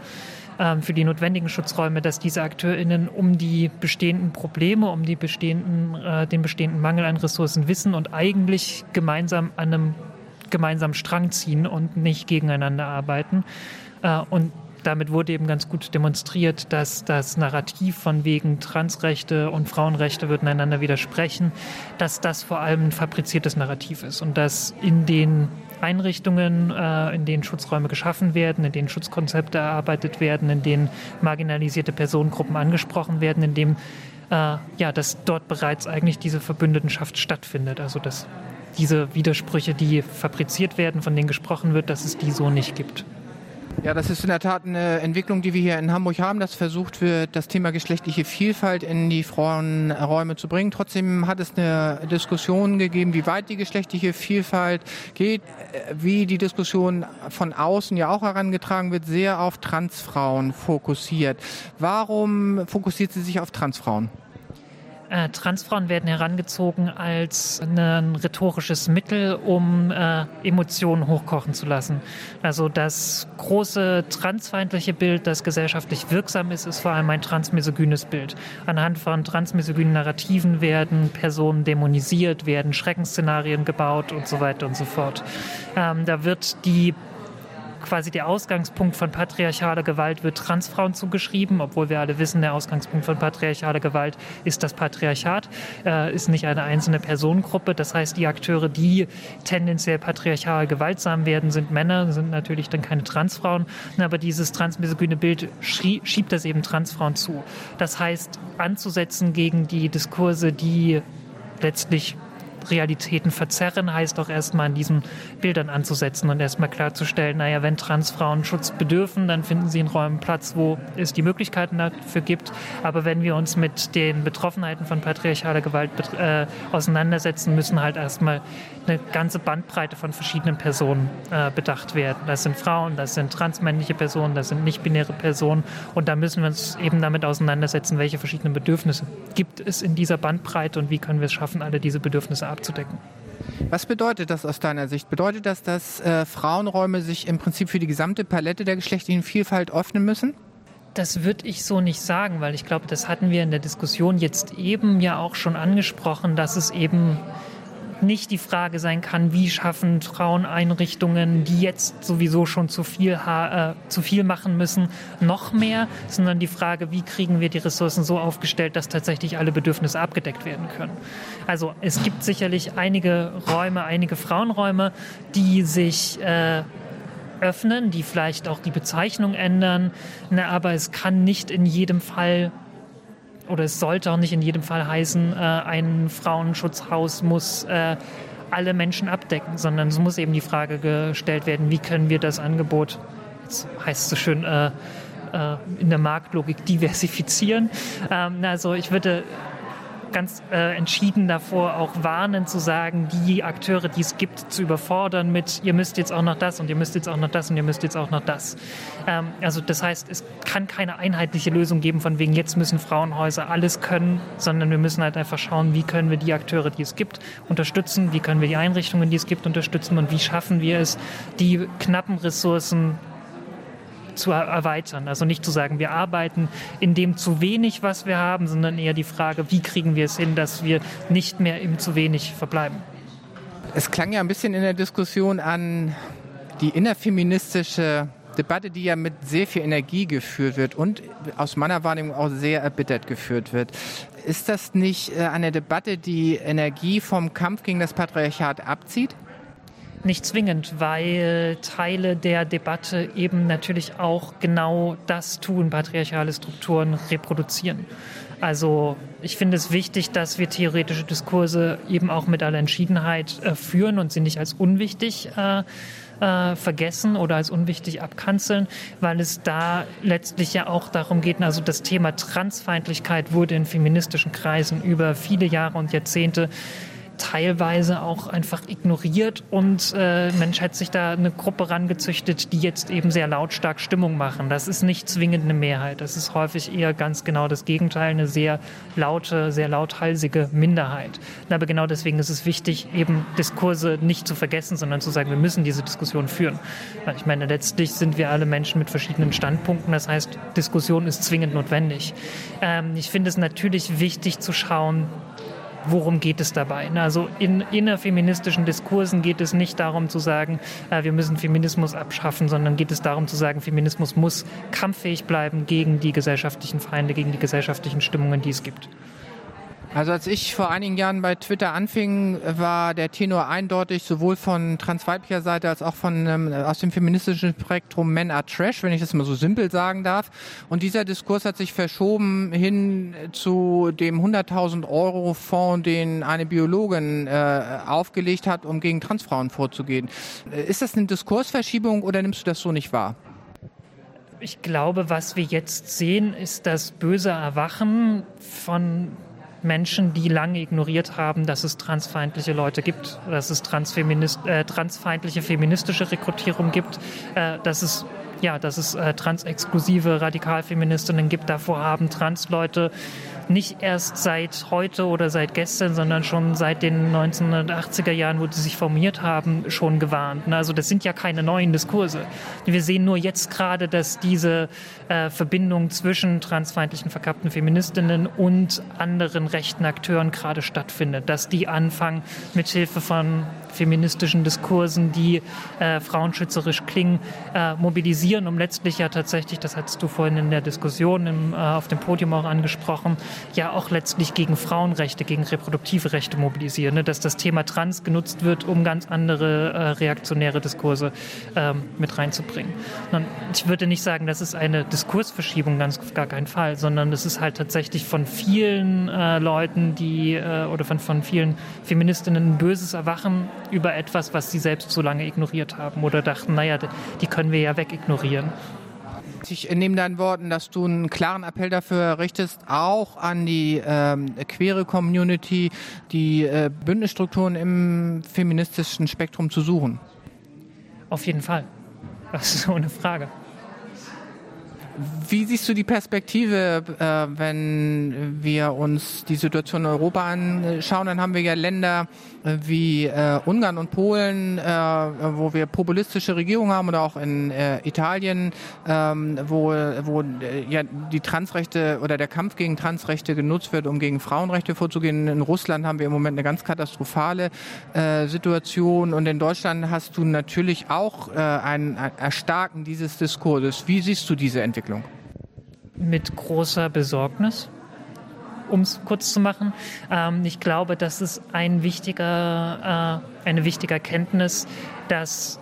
ähm, für die notwendigen Schutzräume, dass diese AkteurInnen um die bestehenden Probleme, um die bestehenden, äh, den bestehenden Mangel an Ressourcen wissen und eigentlich gemeinsam an einem gemeinsam Strang ziehen und nicht gegeneinander arbeiten. Äh, und damit wurde eben ganz gut demonstriert, dass das Narrativ von wegen Transrechte und Frauenrechte würden einander widersprechen, dass das vor allem ein fabriziertes Narrativ ist und dass in den Einrichtungen, äh, in denen Schutzräume geschaffen werden, in denen Schutzkonzepte erarbeitet werden, in denen marginalisierte Personengruppen angesprochen werden, in dem äh, ja, dass dort bereits eigentlich diese Verbündetenschaft stattfindet. Also dass diese Widersprüche, die fabriziert werden, von denen gesprochen wird, dass es die so nicht gibt. Ja, das ist in der Tat eine Entwicklung, die wir hier in Hamburg haben, dass versucht wird, das Thema geschlechtliche Vielfalt in die Frauenräume zu bringen. Trotzdem hat es eine Diskussion gegeben, wie weit die geschlechtliche Vielfalt geht, wie die Diskussion von außen ja auch herangetragen wird, sehr auf Transfrauen fokussiert. Warum fokussiert sie sich auf Transfrauen? Äh, Transfrauen werden herangezogen als ein rhetorisches Mittel, um äh, Emotionen hochkochen zu lassen. Also das große transfeindliche Bild, das gesellschaftlich wirksam ist, ist vor allem ein transmisogynes Bild. Anhand von transmisogynen Narrativen werden Personen dämonisiert, werden Schreckensszenarien gebaut und so weiter und so fort. Ähm, da wird die quasi der Ausgangspunkt von patriarchaler Gewalt wird Transfrauen zugeschrieben, obwohl wir alle wissen, der Ausgangspunkt von patriarchaler Gewalt ist das Patriarchat, äh, ist nicht eine einzelne Personengruppe. Das heißt, die Akteure, die tendenziell patriarchal gewaltsam werden, sind Männer, sind natürlich dann keine Transfrauen. Aber dieses transmisogyne Bild schiebt das eben Transfrauen zu. Das heißt, anzusetzen gegen die Diskurse, die letztlich Realitäten verzerren, heißt auch erstmal an diesen Bildern anzusetzen und erstmal klarzustellen, naja, wenn Transfrauen Schutz bedürfen, dann finden sie in Räumen Platz, wo es die Möglichkeiten dafür gibt. Aber wenn wir uns mit den Betroffenheiten von patriarchaler Gewalt äh, auseinandersetzen, müssen halt erstmal eine ganze Bandbreite von verschiedenen Personen äh, bedacht werden. Das sind Frauen, das sind transmännliche Personen, das sind nicht-binäre Personen. Und da müssen wir uns eben damit auseinandersetzen, welche verschiedenen Bedürfnisse gibt es in dieser Bandbreite und wie können wir es schaffen, alle diese Bedürfnisse abzudecken. Was bedeutet das aus deiner Sicht? Bedeutet das, dass äh, Frauenräume sich im Prinzip für die gesamte Palette der geschlechtlichen Vielfalt öffnen müssen? Das würde ich so nicht sagen, weil ich glaube, das hatten wir in der Diskussion jetzt eben ja auch schon angesprochen, dass es eben nicht die Frage sein kann, wie schaffen Fraueneinrichtungen, die jetzt sowieso schon zu viel, äh, zu viel machen müssen, noch mehr, sondern die Frage, wie kriegen wir die Ressourcen so aufgestellt, dass tatsächlich alle Bedürfnisse abgedeckt werden können. Also es gibt sicherlich einige Räume, einige Frauenräume, die sich äh, öffnen, die vielleicht auch die Bezeichnung ändern, ne, aber es kann nicht in jedem Fall oder es sollte auch nicht in jedem Fall heißen, äh, ein Frauenschutzhaus muss äh, alle Menschen abdecken, sondern es muss eben die Frage gestellt werden, wie können wir das Angebot, jetzt heißt es so schön, äh, äh in der Marktlogik diversifizieren. Ähm, also ich würde ganz äh, entschieden davor auch warnen zu sagen, die Akteure, die es gibt, zu überfordern mit, ihr müsst jetzt auch noch das und ihr müsst jetzt auch noch das und ihr müsst jetzt auch noch das. Ähm, also das heißt, es kann keine einheitliche Lösung geben von wegen, jetzt müssen Frauenhäuser alles können, sondern wir müssen halt einfach schauen, wie können wir die Akteure, die es gibt, unterstützen, wie können wir die Einrichtungen, die es gibt, unterstützen und wie schaffen wir es, die knappen Ressourcen zu erweitern. Also nicht zu sagen, wir arbeiten in dem zu wenig, was wir haben, sondern eher die Frage, wie kriegen wir es hin, dass wir nicht mehr im zu wenig verbleiben. Es klang ja ein bisschen in der Diskussion an die innerfeministische Debatte, die ja mit sehr viel Energie geführt wird und aus meiner Wahrnehmung auch sehr erbittert geführt wird. Ist das nicht äh, eine Debatte, die Energie vom Kampf gegen das Patriarchat abzieht? Nicht zwingend, weil Teile der Debatte eben natürlich auch genau das tun, patriarchale Strukturen reproduzieren. Also ich finde es wichtig, dass wir theoretische Diskurse eben auch mit aller Entschiedenheit äh, führen und sie nicht als unwichtig äh, äh, vergessen oder als unwichtig abkanzeln, weil es da letztlich ja auch darum geht, also das Thema Transfeindlichkeit wurde in feministischen Kreisen über viele Jahre und Jahrzehnte teilweise auch einfach ignoriert und äh, Mensch hat sich da eine Gruppe rangezüchtet, die jetzt eben sehr lautstark Stimmung machen. Das ist nicht zwingend eine Mehrheit. Das ist häufig eher ganz genau das Gegenteil, eine sehr laute, sehr lauthalsige Minderheit. Aber genau deswegen ist es wichtig, eben Diskurse nicht zu vergessen, sondern zu sagen, wir müssen diese Diskussion führen. Ich meine, letztlich sind wir alle Menschen mit verschiedenen Standpunkten. Das heißt, Diskussion ist zwingend notwendig. Ähm, ich finde es natürlich wichtig zu schauen, worum geht es dabei? Also in innerfeministischen Diskursen geht es nicht darum zu sagen, äh, wir müssen Feminismus abschaffen, sondern geht es darum zu sagen, Feminismus muss kampffähig bleiben gegen die gesellschaftlichen Feinde, gegen die gesellschaftlichen Stimmungen, die es gibt. Also als ich vor einigen Jahren bei Twitter anfing, war der Tenor eindeutig sowohl von transweiblicher Seite als auch von ähm, aus dem feministischen Spektrum Men are Trash, wenn ich das mal so simpel sagen darf. Und dieser Diskurs hat sich verschoben hin zu dem 100.000 Euro Fonds, den eine Biologin äh, aufgelegt hat, um gegen Transfrauen vorzugehen. Äh, ist das eine Diskursverschiebung oder nimmst du das so nicht wahr? Ich glaube, was wir jetzt sehen, ist das böse Erwachen von Menschen, die lange ignoriert haben, dass es transfeindliche Leute gibt, dass es transfeminist, äh, transfeindliche feministische Rekrutierung gibt, äh, dass es ja, dass es äh, transexklusive Radikalfeministinnen gibt. Davor haben Transleute nicht erst seit heute oder seit gestern, sondern schon seit den 1980er Jahren, wo sie sich formiert haben, schon gewarnt. Also das sind ja keine neuen Diskurse. Wir sehen nur jetzt gerade, dass diese äh, Verbindung zwischen transfeindlichen verkappten Feministinnen und anderen rechten Akteuren gerade stattfindet, dass die anfangen, mithilfe von feministischen Diskursen, die äh, frauenschützerisch klingen, äh, mobilisieren, um letztlich ja tatsächlich, das hattest du vorhin in der Diskussion im, äh, auf dem Podium auch angesprochen, ja auch letztlich gegen Frauenrechte, gegen reproduktive Rechte mobilisieren, ne? dass das Thema Trans genutzt wird, um ganz andere äh, reaktionäre Diskurse ähm, mit reinzubringen. Und ich würde nicht sagen, das ist eine Diskursverschiebung, ganz auf gar keinen Fall, sondern es ist halt tatsächlich von vielen äh, Leuten, die äh, oder von, von vielen Feministinnen ein böses Erwachen über etwas, was sie selbst so lange ignoriert haben oder dachten, naja, die können wir ja wegignorieren. Ich nehme deinen Worten, dass du einen klaren Appell dafür richtest, auch an die ähm, queere Community, die äh, Bündnisstrukturen im feministischen Spektrum zu suchen. Auf jeden Fall. Das ist ohne Frage. Wie siehst du die Perspektive, äh, wenn wir uns die Situation in Europa anschauen? Dann haben wir ja Länder äh, wie äh, Ungarn und Polen, wo wir populistische Regierungen haben oder auch in Italien, ähm, wo, wo ja die Transrechte oder der Kampf gegen Transrechte genutzt wird, um gegen Frauenrechte vorzugehen. In Russland haben wir im Moment eine ganz katastrophale Situation und in Deutschland hast du natürlich auch ein Erstarken dieses Diskurses. Wie siehst du diese Entwicklung? Entwicklung? Mit großer Besorgnis, um es kurz zu machen. Ähm, ich glaube, das ist ein wichtiger, äh, eine wichtige Erkenntnis, dass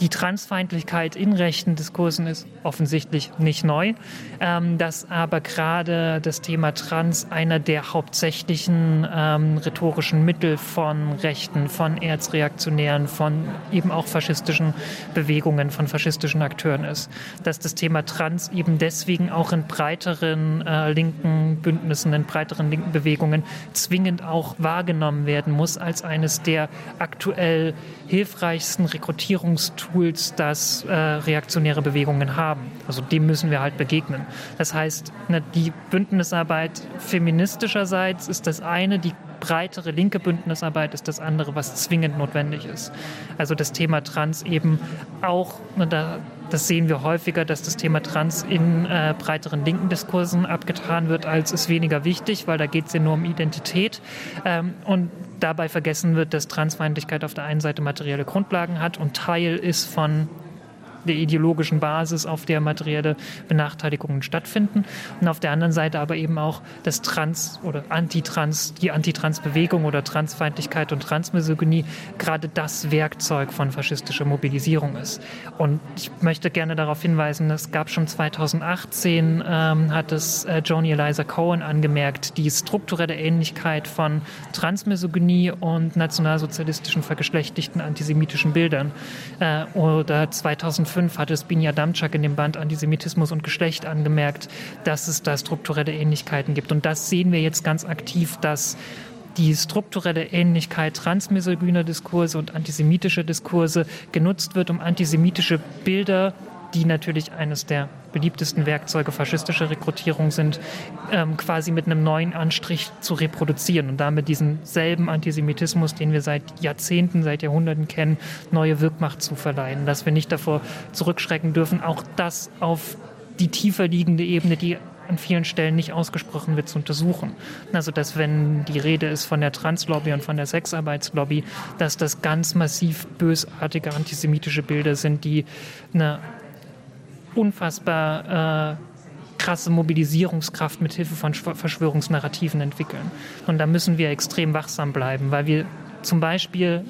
die Transfeindlichkeit in rechten Diskursen ist offensichtlich nicht neu, ähm, dass aber gerade das Thema Trans einer der hauptsächlichen ähm, rhetorischen Mittel von Rechten, von Erzreaktionären, von eben auch faschistischen Bewegungen, von faschistischen Akteuren ist. Dass das Thema Trans eben deswegen auch in breiteren äh, linken Bündnissen, in breiteren linken Bewegungen zwingend auch wahrgenommen werden muss als eines der aktuell hilfreichsten Rekrutierungstools, das äh, reaktionäre Bewegungen haben. Also dem müssen wir halt begegnen. Das heißt, ne, die Bündnisarbeit feministischerseits ist das eine, die breitere linke Bündnisarbeit ist das andere, was zwingend notwendig ist. Also das Thema Trans eben auch, da, das sehen wir häufiger, dass das Thema Trans in äh, breiteren linken Diskursen abgetan wird, als ist weniger wichtig, weil da geht es ja nur um Identität. Ähm, und dabei vergessen wird, dass Transfeindlichkeit auf der einen Seite materielle Grundlagen hat und Teil ist von der ideologischen Basis, auf der materielle Benachteiligungen stattfinden. Und auf der anderen Seite aber eben auch das Trans- oder Antitrans, die Antitrans-Bewegung oder Transfeindlichkeit und Transmisogynie gerade das Werkzeug von faschistischer Mobilisierung ist. Und ich möchte gerne darauf hinweisen, es gab schon 2018, ähm, hat es äh, Joni Eliza Cohen angemerkt, die strukturelle Ähnlichkeit von Transmisogynie und nationalsozialistischen vergeschlechtigten antisemitischen Bildern. Äh, oder 2005 2005 hat es Binja Damczak in dem Band Antisemitismus und Geschlecht angemerkt, dass es da strukturelle Ähnlichkeiten gibt. Und das sehen wir jetzt ganz aktiv, dass die strukturelle Ähnlichkeit transmisogyner Diskurse und antisemitischer Diskurse genutzt wird, um antisemitische Bilder die natürlich eines der beliebtesten Werkzeuge faschistischer Rekrutierung sind, ähm, quasi mit einem neuen Anstrich zu reproduzieren und damit diesen selben Antisemitismus, den wir seit Jahrzehnten, seit Jahrhunderten kennen, neue Wirkmacht zu verleihen. Dass wir nicht davor zurückschrecken dürfen, auch das auf die tiefer liegende Ebene, die an vielen Stellen nicht ausgesprochen wird, zu untersuchen. Also dass wenn die Rede ist von der Translobby und von der Sexarbeitslobby, dass das ganz massiv bösartige antisemitische Bilder sind, die eine unfassbar äh, krasse Mobilisierungskraft mit Hilfe von Verschwörungsnarrativen entwickeln. Und da müssen wir extrem wachsam bleiben, weil wir zum Beispiel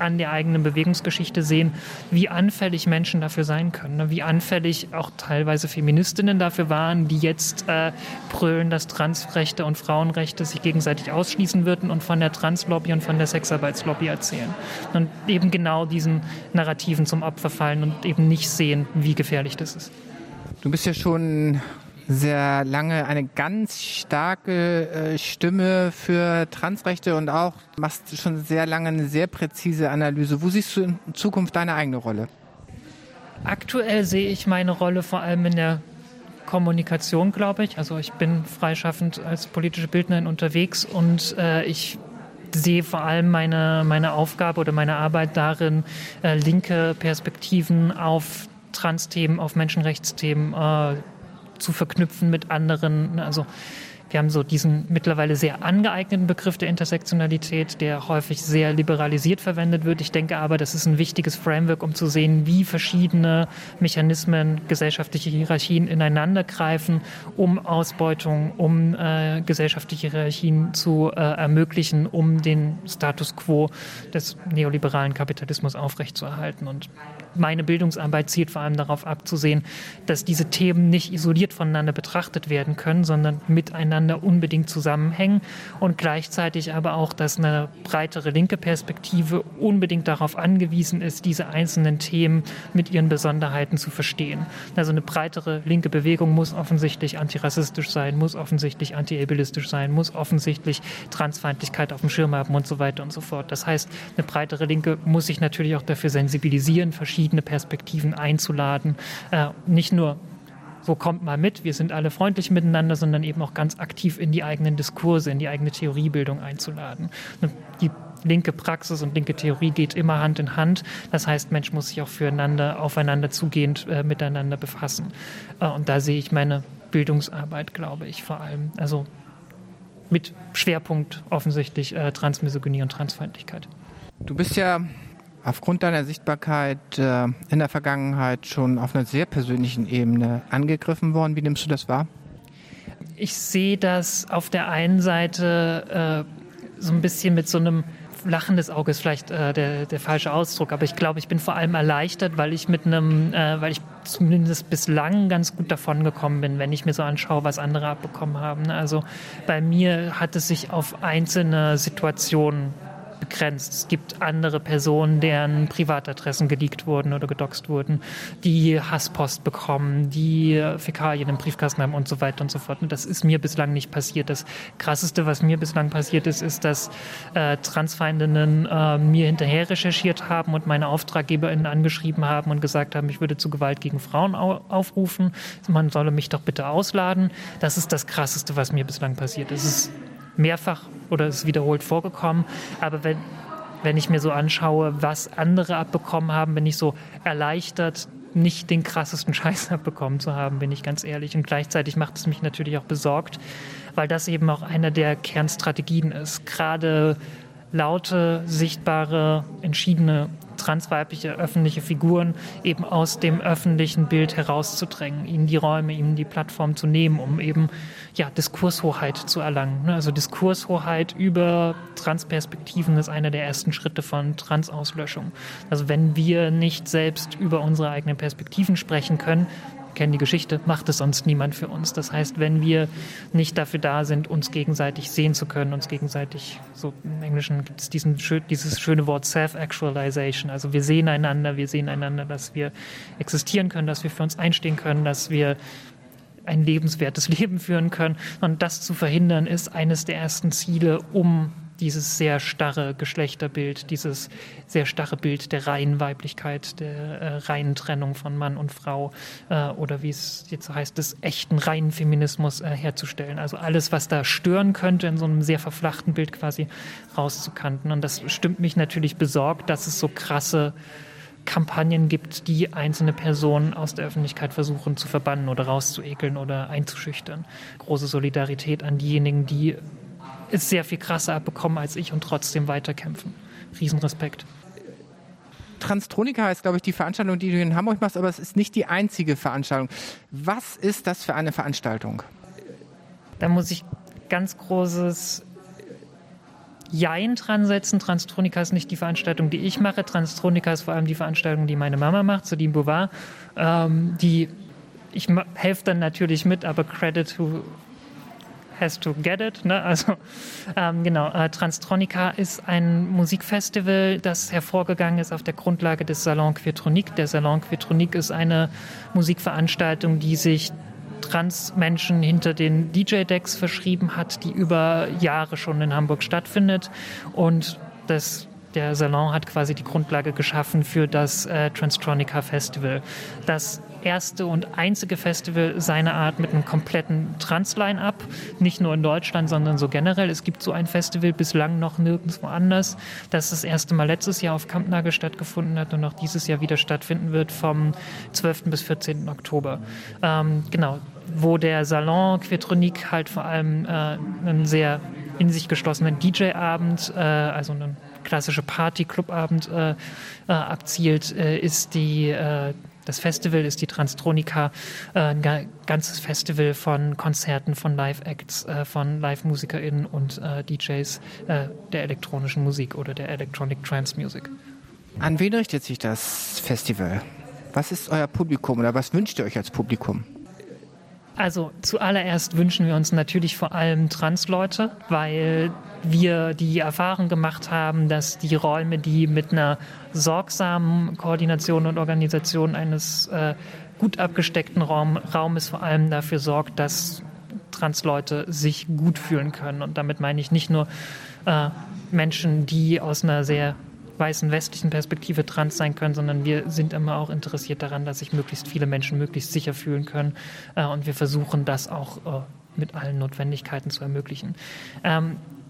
an der eigenen Bewegungsgeschichte sehen, wie anfällig Menschen dafür sein können, ne? wie anfällig auch teilweise Feministinnen dafür waren, die jetzt äh, brüllen, dass Transrechte und Frauenrechte sich gegenseitig ausschließen würden und von der Translobby und von der Sexarbeitslobby erzählen. Und eben genau diesen Narrativen zum Opfer fallen und eben nicht sehen, wie gefährlich das ist. Du bist ja schon sehr lange eine ganz starke äh, Stimme für Transrechte und auch machst schon sehr lange eine sehr präzise Analyse. Wo siehst du in Zukunft deine eigene Rolle? Aktuell sehe ich meine Rolle vor allem in der Kommunikation, glaube ich. Also ich bin freischaffend als politische Bildnerin unterwegs und äh, ich sehe vor allem meine, meine Aufgabe oder meine Arbeit darin, äh, linke Perspektiven auf Trans-Themen, auf Menschenrechtsthemen äh, zu verknüpfen mit anderen. Also wir haben so diesen mittlerweile sehr angeeigneten Begriff der Intersektionalität, der häufig sehr liberalisiert verwendet wird. Ich denke aber, das ist ein wichtiges Framework, um zu sehen, wie verschiedene Mechanismen, gesellschaftliche Hierarchien ineinander greifen, um Ausbeutung, um äh, gesellschaftliche Hierarchien zu äh, ermöglichen, um den Status quo des neoliberalen Kapitalismus aufrechtzuerhalten. Und meine Bildungsarbeit zielt vor allem darauf abzusehen, dass diese Themen nicht isoliert voneinander betrachtet werden können, sondern miteinander unbedingt zusammenhängen und gleichzeitig aber auch, dass eine breitere linke Perspektive unbedingt darauf angewiesen ist, diese einzelnen Themen mit ihren Besonderheiten zu verstehen. Also eine breitere linke Bewegung muss offensichtlich antirassistisch sein, muss offensichtlich antiableistisch sein, muss offensichtlich Transfeindlichkeit auf dem Schirm haben und so weiter und so fort. Das heißt, eine breitere Linke muss sich natürlich auch dafür sensibilisieren, verschiedene Perspektiven einzuladen, äh, nicht nur so kommt mal mit, wir sind alle freundlich miteinander, sondern eben auch ganz aktiv in die eigenen Diskurse, in die eigene Theoriebildung einzuladen. Die linke Praxis und linke Theorie geht immer Hand in Hand. Das heißt, Mensch muss sich auch füreinander, aufeinander zugehend äh, miteinander befassen. Äh, und da sehe ich meine Bildungsarbeit, glaube ich, vor allem. Also mit Schwerpunkt offensichtlich äh, Transmisogynie und Transfeindlichkeit. Du bist ja aufgrund deiner Sichtbarkeit äh, in der Vergangenheit schon auf einer sehr persönlichen Ebene angegriffen worden. Wie nimmst du das wahr? Ich sehe das auf der einen Seite äh, so ein bisschen mit so einem lachendes Auge ist vielleicht äh, der, der falsche Ausdruck, aber ich glaube, ich bin vor allem erleichtert, weil ich mit einem, äh, weil ich zumindest bislang ganz gut davon gekommen bin, wenn ich mir so anschaue, was andere abbekommen haben. Also bei mir hat es sich auf einzelne Situationen begrenzt. Es gibt andere Personen, deren Privatadressen geleakt wurden oder gedoxt wurden, die Hasspost bekommen, die Fäkalien im Briefkasten haben und so weiter und so fort. Und das ist mir bislang nicht passiert. Das Krasseste, was mir bislang passiert ist, ist, dass äh, Transfeindinnen äh, mir hinterher recherchiert haben und meine AuftraggeberInnen angeschrieben haben und gesagt haben, ich würde zu Gewalt gegen Frauen au aufrufen. Man solle mich doch bitte ausladen. Das ist das Krasseste, was mir bislang passiert ist. Mehrfach oder ist wiederholt vorgekommen. Aber wenn, wenn ich mir so anschaue, was andere abbekommen haben, bin ich so erleichtert, nicht den krassesten Scheiß abbekommen zu haben, bin ich ganz ehrlich. Und gleichzeitig macht es mich natürlich auch besorgt, weil das eben auch eine der Kernstrategien ist. Gerade laute, sichtbare, entschiedene transweibliche öffentliche Figuren eben aus dem öffentlichen Bild herauszudrängen, ihnen die Räume, ihnen die Plattform zu nehmen, um eben ja, Diskurshoheit zu erlangen. Ne? Also Diskurshoheit über Transperspektiven ist einer der ersten Schritte von Transauslöschung. Also wenn wir nicht selbst über unsere eigenen Perspektiven sprechen können, kennen die Geschichte, macht es sonst niemand für uns. Das heißt, wenn wir nicht dafür da sind, uns gegenseitig sehen zu können, uns gegenseitig, so im Englischen gibt es diesen, dieses schöne Wort Self-Actualization. Also wir sehen einander, wir sehen einander, dass wir existieren können, dass wir für uns einstehen können, dass wir ein lebenswertes Leben führen können. Und das zu verhindern, ist eines der ersten Ziele, um dieses sehr starre Geschlechterbild, dieses sehr starre Bild der reinen Weiblichkeit, der äh, reinen Trennung von Mann und Frau äh, oder wie es jetzt heißt, des echten reinen Feminismus äh, herzustellen. Also alles, was da stören könnte, in so einem sehr verflachten Bild quasi rauszukanten. Und das stimmt mich natürlich besorgt, dass es so krasse Kampagnen gibt, die einzelne Personen aus der Öffentlichkeit versuchen zu verbannen oder rauszuekeln oder einzuschüchtern. Große Solidarität an diejenigen, die ist sehr viel krasser abbekommen als ich und trotzdem weiterkämpfen. Riesenrespekt. Transtronika ist, glaube ich, die Veranstaltung, die du in Hamburg machst, aber es ist nicht die einzige Veranstaltung. Was ist das für eine Veranstaltung? Da muss ich ganz großes Jein dran setzen. Transtronika ist nicht die Veranstaltung, die ich mache. Transtronika ist vor allem die Veranstaltung, die meine Mama macht, Sabine Bouvard. Ähm, die ich helfe dann natürlich mit, aber Credit to has to get it. Ne? Also ähm, genau, äh, Transtronica ist ein Musikfestival, das hervorgegangen ist auf der Grundlage des Salon Quetronique. Der Salon Quetronique ist eine Musikveranstaltung, die sich Transmenschen hinter den DJ-Decks verschrieben hat, die über Jahre schon in Hamburg stattfindet. Und das der Salon hat quasi die Grundlage geschaffen für das äh, Transtronica Festival, das erste und einzige Festival seiner Art mit einem kompletten Trans-Line-Up. Nicht nur in Deutschland, sondern so generell. Es gibt so ein Festival bislang noch nirgendwo anders, das das erste Mal letztes Jahr auf Kampnagel stattgefunden hat und auch dieses Jahr wieder stattfinden wird vom 12. bis 14. Oktober. Ähm, genau, wo der Salon Quetronique halt vor allem äh, einen sehr in sich geschlossenen DJ-Abend, äh, also einen klassische Party-Club-Abend äh, äh, abzielt, äh, ist die äh, das Festival ist die Transtronika, äh, ein ganzes Festival von Konzerten, von Live-Acts, äh, von Live-MusikerInnen und äh, DJs äh, der elektronischen Musik oder der Electronic Trance Music. An wen richtet sich das Festival? Was ist euer Publikum oder was wünscht ihr euch als Publikum? Also zuallererst wünschen wir uns natürlich vor allem Transleute, weil wir die Erfahrung gemacht haben, dass die Räume, die mit einer sorgsamen Koordination und Organisation eines äh, gut abgesteckten Raum, Raumes vor allem dafür sorgt, dass Transleute sich gut fühlen können. Und damit meine ich nicht nur äh, Menschen, die aus einer sehr weißen westlichen Perspektive trans sein können, sondern wir sind immer auch interessiert daran, dass sich möglichst viele Menschen möglichst sicher fühlen können. Äh, und wir versuchen das auch äh, mit allen Notwendigkeiten zu ermöglichen.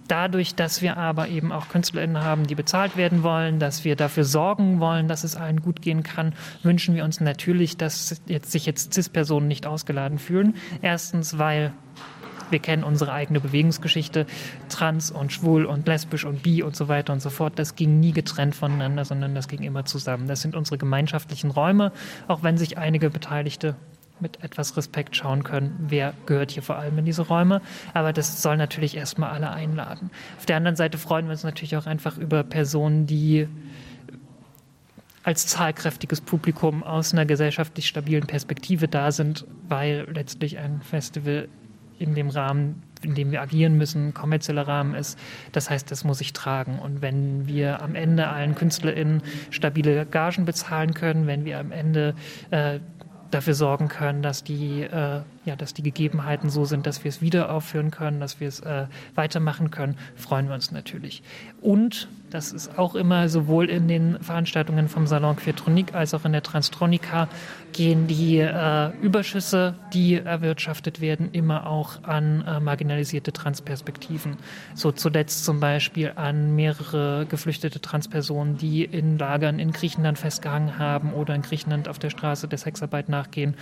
Dadurch, dass wir aber eben auch KünstlerInnen haben, die bezahlt werden wollen, dass wir dafür sorgen wollen, dass es allen gut gehen kann, wünschen wir uns natürlich, dass jetzt, sich jetzt CIS-Personen nicht ausgeladen fühlen. Erstens, weil wir kennen unsere eigene Bewegungsgeschichte, trans und schwul und lesbisch und bi und so weiter und so fort. Das ging nie getrennt voneinander, sondern das ging immer zusammen. Das sind unsere gemeinschaftlichen Räume, auch wenn sich einige Beteiligte mit etwas Respekt schauen können, wer gehört hier vor allem in diese Räume. Aber das soll natürlich erstmal alle einladen. Auf der anderen Seite freuen wir uns natürlich auch einfach über Personen, die als zahlkräftiges Publikum aus einer gesellschaftlich stabilen Perspektive da sind, weil letztlich ein Festival in dem Rahmen, in dem wir agieren müssen, kommerzieller Rahmen ist. Das heißt, das muss ich tragen. Und wenn wir am Ende allen KünstlerInnen stabile Gagen bezahlen können, wenn wir am Ende äh, dafür sorgen können, dass die, äh, ja, dass die Gegebenheiten so sind, dass wir es wieder aufführen können, dass wir es äh, weitermachen können, freuen wir uns natürlich. Und das ist auch immer sowohl in den Veranstaltungen vom Salon Queertronik als auch in der Transtronika gehen die äh, Überschüsse, die erwirtschaftet werden, immer auch an äh, marginalisierte Transperspektiven. So zuletzt zum Beispiel an mehrere geflüchtete Transpersonen, die in Lagern in Griechenland festgehangen haben oder in Griechenland auf der Straße der Sexarbeit nachgehen.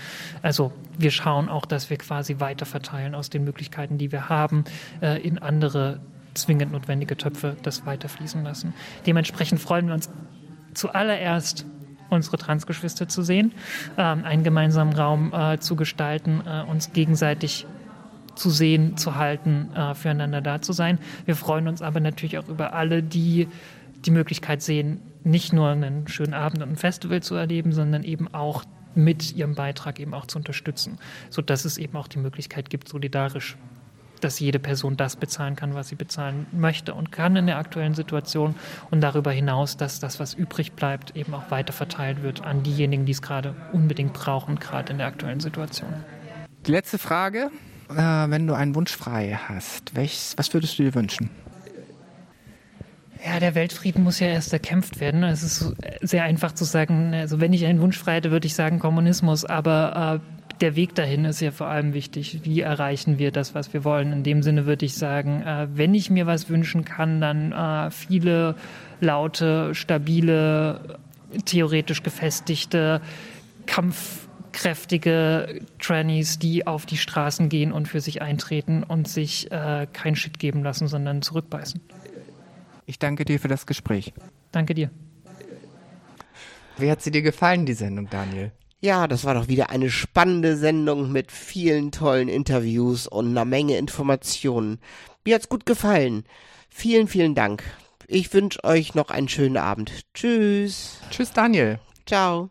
Also wir schauen auch, dass wir quasi weiter verteilen aus den Möglichkeiten, die wir haben, äh, in andere zwingend notwendige Töpfe das weiterfließen lassen. Dementsprechend freuen wir uns zuallererst unsere Transgeschwister zu sehen, ähm, einen gemeinsamen Raum äh, zu gestalten, äh, uns gegenseitig zu sehen, zu halten, füreinander da zu sein. Wir freuen uns aber natürlich auch über alle, die die Möglichkeit sehen, nicht nur einen schönen Abend und ein Festival zu erleben, sondern eben auch mit ihrem Beitrag eben auch zu unterstützen, sodass es eben auch die Möglichkeit gibt, solidarisch dass jede Person das bezahlen kann, was sie bezahlen möchte und kann in der aktuellen Situation und darüber hinaus, dass das, was übrig bleibt, eben auch weiter verteilt wird an diejenigen, die es gerade unbedingt brauchen, gerade in der aktuellen Situation. Die letzte Frage, äh, wenn du einen Wunsch frei hast, welches, was würdest du dir wünschen? Ja, der Weltfrieden muss ja erst erkämpft werden. Es ist sehr einfach zu sagen, also wenn ich einen Wunsch frei hätte, würde ich sagen Kommunismus, aber äh, der Weg dahin ist ja vor allem wichtig. Wie erreichen wir das, was wir wollen? In dem Sinne würde ich sagen, äh, wenn ich mir was wünschen kann, dann äh, viele laute, stabile, theoretisch gefestigte, kampfkräftige Trannies, die auf die Straßen gehen und für sich eintreten und sich äh, kein Shit geben lassen, sondern zurückbeißen. Ich danke dir für das Gespräch. Danke dir. Wie hat sie dir gefallen, die Sendung, Daniel? Ja, das war doch wieder eine spannende Sendung mit vielen tollen Interviews und einer Menge Informationen. Mir hat's gut gefallen. Vielen, vielen Dank. Ich wünsche euch noch einen schönen Abend. Tschüss. Tschüss, Daniel. Ciao.